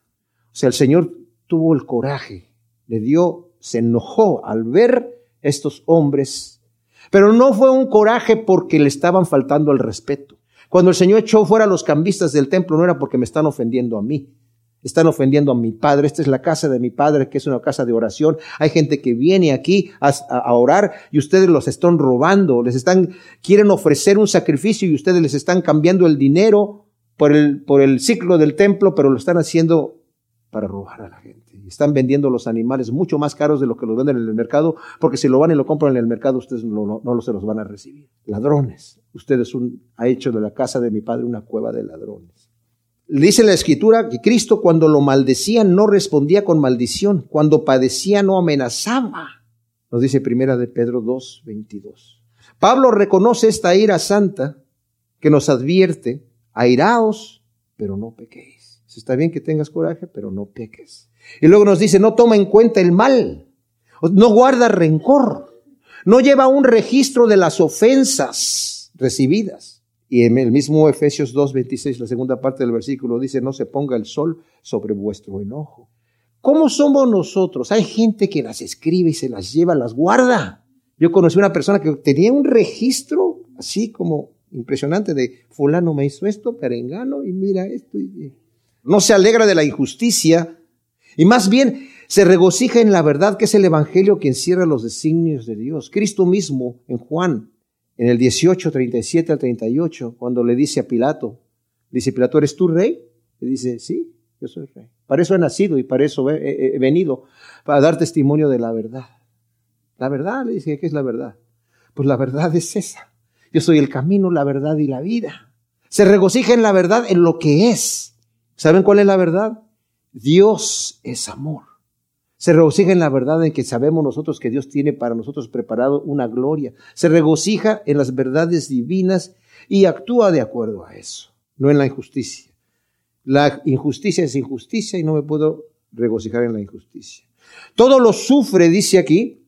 O sea, el Señor tuvo el coraje, le dio, se enojó al ver estos hombres, pero no fue un coraje porque le estaban faltando el respeto. Cuando el Señor echó fuera a los cambistas del templo no era porque me están ofendiendo a mí, están ofendiendo a mi padre. Esta es la casa de mi padre, que es una casa de oración. Hay gente que viene aquí a, orar y ustedes los están robando. Les están, quieren ofrecer un sacrificio y ustedes les están cambiando el dinero por el, por el ciclo del templo, pero lo están haciendo para robar a la gente. Están vendiendo los animales mucho más caros de lo que los venden en el mercado, porque si lo van y lo compran en el mercado, ustedes no, no, se los van a recibir. Ladrones. Ustedes un, ha hecho de la casa de mi padre una cueva de ladrones. Dice la escritura que Cristo cuando lo maldecían no respondía con maldición, cuando padecía no amenazaba. Nos dice primera de Pedro 2, 22. Pablo reconoce esta ira santa que nos advierte, airaos, pero no pequéis. Está bien que tengas coraje, pero no peques. Y luego nos dice, no toma en cuenta el mal, no guarda rencor, no lleva un registro de las ofensas recibidas y en el mismo Efesios 2.26, la segunda parte del versículo dice, no se ponga el sol sobre vuestro enojo. ¿Cómo somos nosotros? Hay gente que las escribe y se las lleva, las guarda. Yo conocí una persona que tenía un registro así como impresionante de fulano me hizo esto, perengano, y mira esto. No se alegra de la injusticia y más bien se regocija en la verdad que es el Evangelio que encierra los designios de Dios. Cristo mismo en Juan en el 18, 37 al 38, cuando le dice a Pilato, dice, Pilato, ¿eres tú rey? Le dice, sí, yo soy rey. Para eso he nacido y para eso he, venido, para dar testimonio de la verdad. La verdad, le dice, ¿qué es la verdad? Pues la verdad es esa. Yo soy el camino, la verdad y la vida. Se regocija en la verdad, en lo que es. ¿Saben cuál es la verdad? Dios es amor. Se regocija en la verdad en que sabemos nosotros que Dios tiene para nosotros preparado una gloria. Se regocija en las verdades divinas y actúa de acuerdo a eso, no en la injusticia. La injusticia es injusticia y no me puedo regocijar en la injusticia. Todo lo sufre, dice aquí,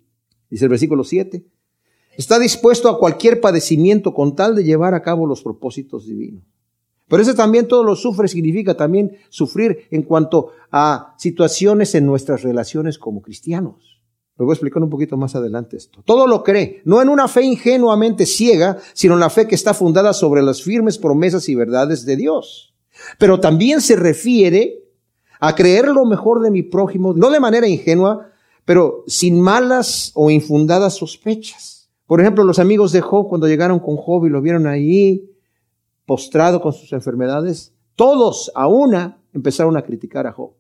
dice el versículo 7. Está dispuesto a cualquier padecimiento con tal de llevar a cabo los propósitos divinos. Pero eso también todo lo sufre significa también sufrir en cuanto a situaciones en nuestras relaciones como cristianos. Lo voy a explicar un poquito más adelante esto. Todo lo cree, no en una fe ingenuamente ciega, sino en la fe que está fundada sobre las firmes promesas y verdades de Dios. Pero también se refiere a creer lo mejor de mi prójimo, no de manera ingenua, pero sin malas o infundadas sospechas. Por ejemplo, los amigos de Job, cuando llegaron con Job y lo vieron ahí, postrado con sus enfermedades, todos a una empezaron a criticar a Job,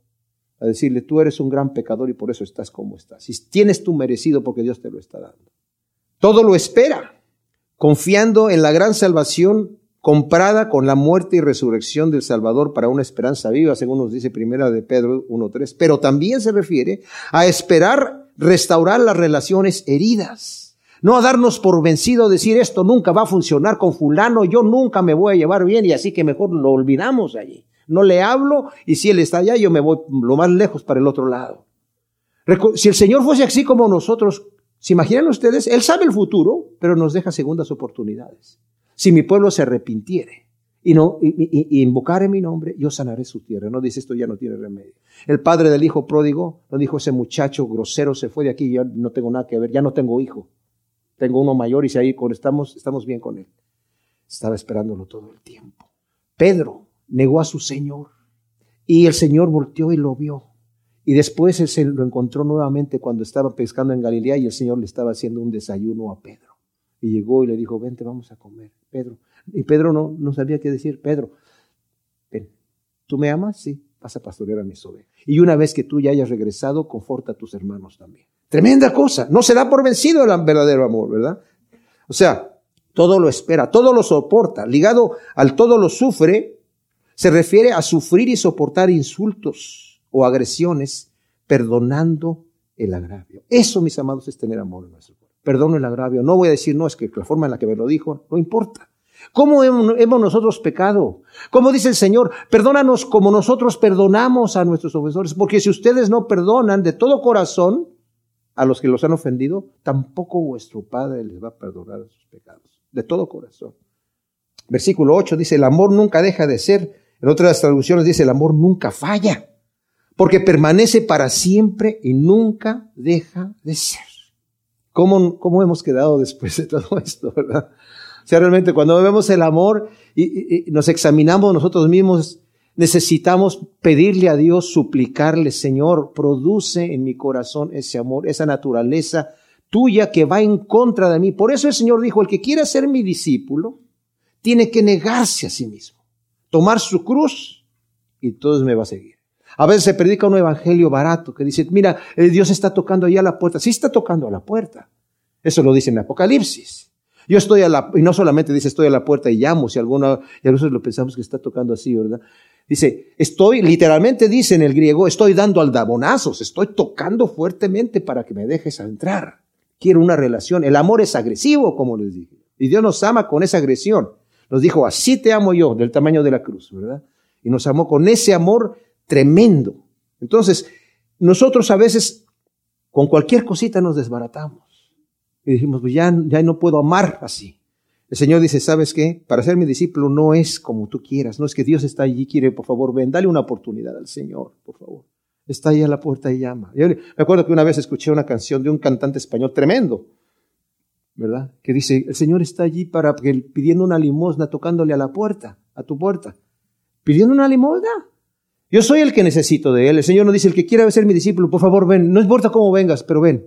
a decirle, tú eres un gran pecador y por eso estás como estás. Y tienes tu merecido porque Dios te lo está dando. Todo lo espera, confiando en la gran salvación comprada con la muerte y resurrección del Salvador para una esperanza viva, según nos dice primera de Pedro 1.3. Pero también se refiere a esperar restaurar las relaciones heridas no darnos por vencido, decir esto nunca va a funcionar con fulano, yo nunca me voy a llevar bien y así que mejor lo olvidamos allí. No le hablo y si él está allá, yo me voy lo más lejos para el otro lado. Si el Señor fuese así como nosotros, ¿se imaginan ustedes? Él sabe el futuro, pero nos deja segundas oportunidades. Si mi pueblo se arrepintiere y no y, invocare mi nombre, yo sanaré su tierra. No dice esto ya no tiene remedio. El padre del hijo pródigo no dijo ese muchacho grosero se fue de aquí, yo no tengo nada que ver, ya no tengo hijo tengo uno mayor y si ahí estamos, estamos bien con él. Estaba esperándolo todo el tiempo. Pedro negó a su Señor y el Señor volteó y lo vio. Y después él se lo encontró nuevamente cuando estaba pescando en Galilea y el Señor le estaba haciendo un desayuno a Pedro. Y llegó y le dijo, vente, vamos a comer. Pedro. Y Pedro no, no sabía qué decir. Pedro, ven, ¿tú me amas? Sí. vas a pastorear a mis ovejas. Y una vez que tú ya hayas regresado, conforta a tus hermanos también. Tremenda cosa. No se da por vencido el verdadero amor, ¿verdad? O sea, todo lo espera, todo lo soporta. Ligado al todo lo sufre, se refiere a sufrir y soportar insultos o agresiones, perdonando el agravio. Eso, mis amados, es tener amor en nuestro corazón. Perdono el agravio. No voy a decir, no, es que la forma en la que me lo dijo, no importa. ¿Cómo hemos nosotros pecado? ¿Cómo dice el Señor? Perdónanos como nosotros perdonamos a nuestros ofensores. Porque si ustedes no perdonan de todo corazón a los que los han ofendido, tampoco vuestro Padre les va a perdonar sus pecados. De todo corazón. Versículo 8 dice, el amor nunca deja de ser. En otras traducciones dice, el amor nunca falla. Porque permanece para siempre y nunca deja de ser. ¿Cómo, cómo hemos quedado después de todo esto, verdad? O sea, realmente cuando vemos el amor y, nos examinamos nosotros mismos, necesitamos pedirle a Dios, suplicarle, Señor, produce en mi corazón ese amor, esa naturaleza tuya que va en contra de mí. Por eso el Señor dijo, el que quiera ser mi discípulo, tiene que negarse a sí mismo, tomar su cruz y entonces me va a seguir. A veces se predica un evangelio barato que dice, mira, Dios está tocando allá a la puerta. Sí está tocando a la puerta. Eso lo dice en Apocalipsis. Yo estoy a la, y no solamente dice estoy a la puerta y llamo, si alguna, y a veces lo pensamos que está tocando así, ¿verdad? Dice, estoy, literalmente dice en el griego, estoy dando aldabonazos, estoy tocando fuertemente para que me dejes entrar. Quiero una relación. El amor es agresivo, como les dije. Y Dios nos ama con esa agresión. Nos dijo, así te amo yo, del tamaño de la cruz, ¿verdad? Y nos amó con ese amor tremendo. Entonces, nosotros a veces con cualquier cosita nos desbaratamos. Y dijimos, pues ya, ya no puedo amar así. El Señor dice, ¿sabes qué? Para ser mi discípulo no es como tú quieras, no es que Dios está allí, quiere, por favor, ven, dale una oportunidad al Señor, por favor. Está ahí a la puerta y llama. Yo me acuerdo que una vez escuché una canción de un cantante español tremendo, ¿verdad? Que dice, el Señor está allí para pidiendo una limosna, tocándole a la puerta, a tu puerta. ¿Pidiendo una limosna? Yo soy el que necesito de Él. El Señor no dice, el que quiera ser mi discípulo, por favor, ven. No importa cómo vengas, pero ven.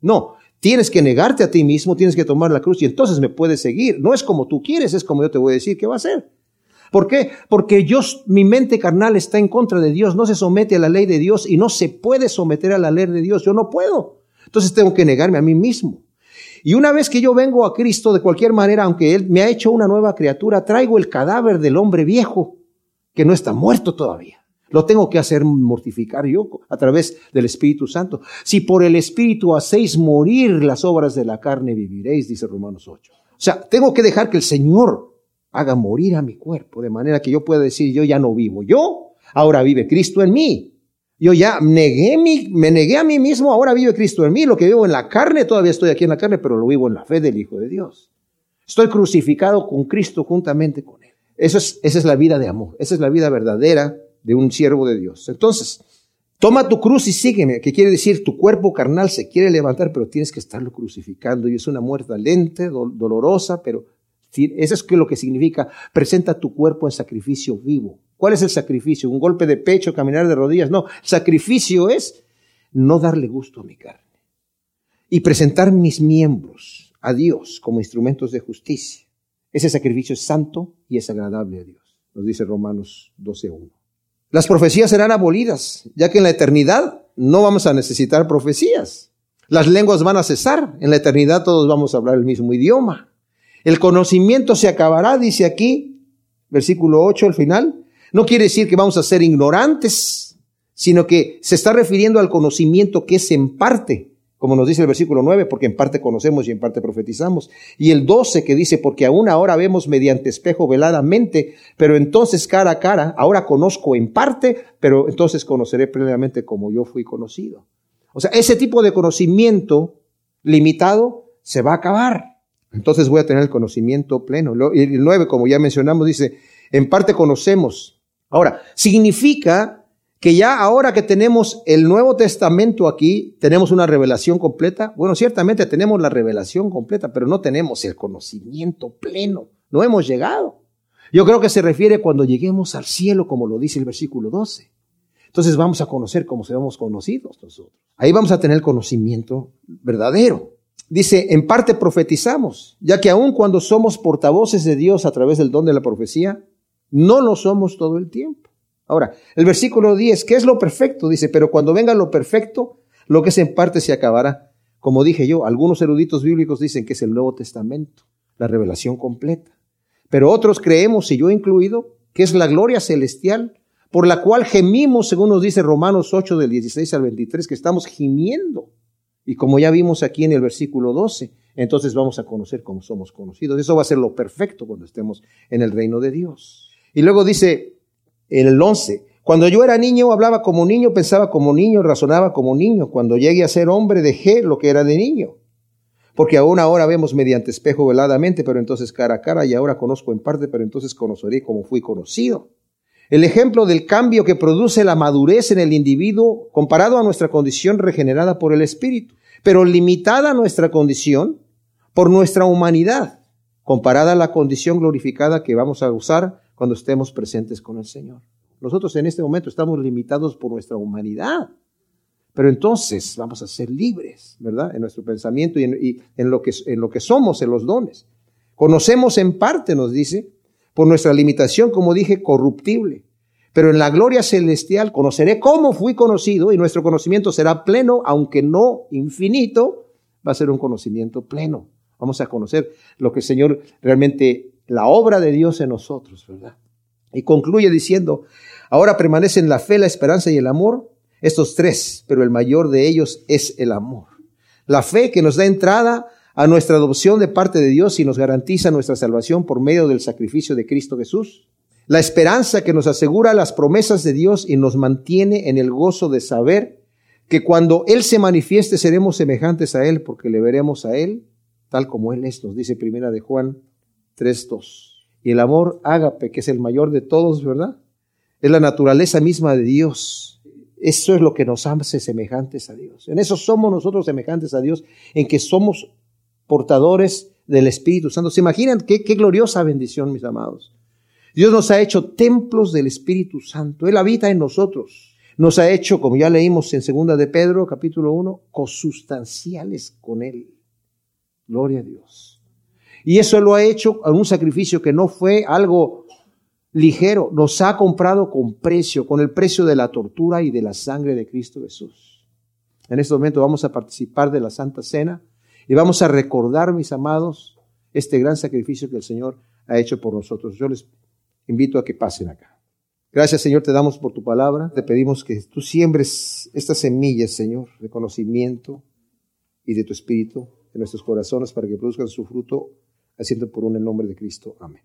No, Tienes que negarte a ti mismo, tienes que tomar la cruz y entonces me puedes seguir. No es como tú quieres, es como yo te voy a decir que va a ser. ¿Por qué? Porque yo, mi mente carnal está en contra de Dios, no se somete a la ley de Dios y no se puede someter a la ley de Dios. Yo no puedo. Entonces tengo que negarme a mí mismo. Y una vez que yo vengo a Cristo, de cualquier manera, aunque Él me ha hecho una nueva criatura, traigo el cadáver del hombre viejo, que no está muerto todavía. Lo tengo que hacer mortificar yo a través del Espíritu Santo. Si por el Espíritu hacéis morir las obras de la carne, viviréis, dice Romanos 8. O sea, tengo que dejar que el Señor haga morir a mi cuerpo, de manera que yo pueda decir, yo ya no vivo yo, ahora vive Cristo en mí. Yo ya negué mi, me negué a mí mismo, ahora vive Cristo en mí. Lo que vivo en la carne, todavía estoy aquí en la carne, pero lo vivo en la fe del Hijo de Dios. Estoy crucificado con Cristo juntamente con Él. Eso es, esa es la vida de amor. Esa es la vida verdadera de un siervo de Dios. Entonces, toma tu cruz y sígueme, que quiere decir tu cuerpo carnal se quiere levantar, pero tienes que estarlo crucificando y es una muerte lenta, dolorosa, pero eso es lo que significa, presenta tu cuerpo en sacrificio vivo. ¿Cuál es el sacrificio? ¿Un golpe de pecho, caminar de rodillas? No, sacrificio es no darle gusto a mi carne y presentar mis miembros a Dios como instrumentos de justicia. Ese sacrificio es santo y es agradable a Dios, nos dice Romanos 12.1. Las profecías serán abolidas, ya que en la eternidad no vamos a necesitar profecías. Las lenguas van a cesar. En la eternidad todos vamos a hablar el mismo idioma. El conocimiento se acabará, dice aquí, versículo 8 al final. No quiere decir que vamos a ser ignorantes, sino que se está refiriendo al conocimiento que es en parte como nos dice el versículo 9, porque en parte conocemos y en parte profetizamos. Y el 12 que dice, porque aún ahora vemos mediante espejo veladamente, pero entonces cara a cara, ahora conozco en parte, pero entonces conoceré plenamente como yo fui conocido. O sea, ese tipo de conocimiento limitado se va a acabar. Entonces voy a tener el conocimiento pleno. Y el 9, como ya mencionamos, dice, en parte conocemos. Ahora, significa que ya ahora que tenemos el Nuevo Testamento aquí, tenemos una revelación completa. Bueno, ciertamente tenemos la revelación completa, pero no tenemos el conocimiento pleno. No hemos llegado. Yo creo que se refiere cuando lleguemos al cielo, como lo dice el versículo 12. Entonces vamos a conocer como seremos conocidos nosotros. Ahí vamos a tener conocimiento verdadero. Dice, en parte profetizamos, ya que aun cuando somos portavoces de Dios a través del don de la profecía, no lo somos todo el tiempo. Ahora, el versículo 10, ¿qué es lo perfecto? Dice, pero cuando venga lo perfecto, lo que es en parte se acabará. Como dije yo, algunos eruditos bíblicos dicen que es el Nuevo Testamento, la revelación completa. Pero otros creemos, y yo incluido, que es la gloria celestial, por la cual gemimos, según nos dice Romanos 8 del 16 al 23, que estamos gimiendo. Y como ya vimos aquí en el versículo 12, entonces vamos a conocer cómo somos conocidos. Eso va a ser lo perfecto cuando estemos en el reino de Dios. Y luego dice el 11, cuando yo era niño hablaba como niño, pensaba como niño, razonaba como niño. Cuando llegué a ser hombre dejé lo que era de niño. Porque aún ahora vemos mediante espejo veladamente, pero entonces cara a cara, y ahora conozco en parte, pero entonces conoceré como fui conocido. El ejemplo del cambio que produce la madurez en el individuo comparado a nuestra condición regenerada por el Espíritu, pero limitada a nuestra condición por nuestra humanidad, comparada a la condición glorificada que vamos a usar cuando estemos presentes con el Señor. Nosotros en este momento estamos limitados por nuestra humanidad, pero entonces vamos a ser libres, ¿verdad? En nuestro pensamiento y en, lo, que, en lo que somos, en los dones. Conocemos en parte, nos dice, por nuestra limitación, como dije, corruptible. Pero en la gloria celestial conoceré cómo fui conocido y nuestro conocimiento será pleno, aunque no infinito, va a ser un conocimiento pleno. Vamos a conocer lo que el Señor realmente, la obra de Dios en nosotros, ¿verdad? Y concluye diciendo, ahora permanecen la fe, la esperanza y el amor, estos tres, pero el mayor de ellos es el amor. La fe que nos da entrada a nuestra adopción de parte de Dios y nos garantiza nuestra salvación por medio del sacrificio de Cristo Jesús. La esperanza que nos asegura las promesas de Dios y nos mantiene en el gozo de saber que cuando Él se manifieste seremos semejantes a Él porque le veremos a Él tal como Él es, nos dice primera de Juan 3.2. Y el amor ágape, que es el mayor de todos, ¿verdad? Es la naturaleza misma de Dios. Eso es lo que nos hace semejantes a Dios. En eso somos nosotros semejantes a Dios, en que somos portadores del Espíritu Santo. ¿Se imaginan qué, qué gloriosa bendición, mis amados? Dios nos ha hecho templos del Espíritu Santo. Él habita en nosotros. Nos ha hecho, como ya leímos en segunda de Pedro, capítulo 1, consustanciales con Él. Gloria a Dios. Y eso lo ha hecho en un sacrificio que no fue algo ligero. Nos ha comprado con precio, con el precio de la tortura y de la sangre de Cristo Jesús. En este momento vamos a participar de la Santa Cena y vamos a recordar, mis amados, este gran sacrificio que el Señor ha hecho por nosotros. Yo les invito a que pasen acá. Gracias, Señor, te damos por tu palabra. Te pedimos que tú siembres estas semillas, Señor, de conocimiento y de tu espíritu en nuestros corazones para que produzcan su fruto, haciendo por un el nombre de Cristo. Amén.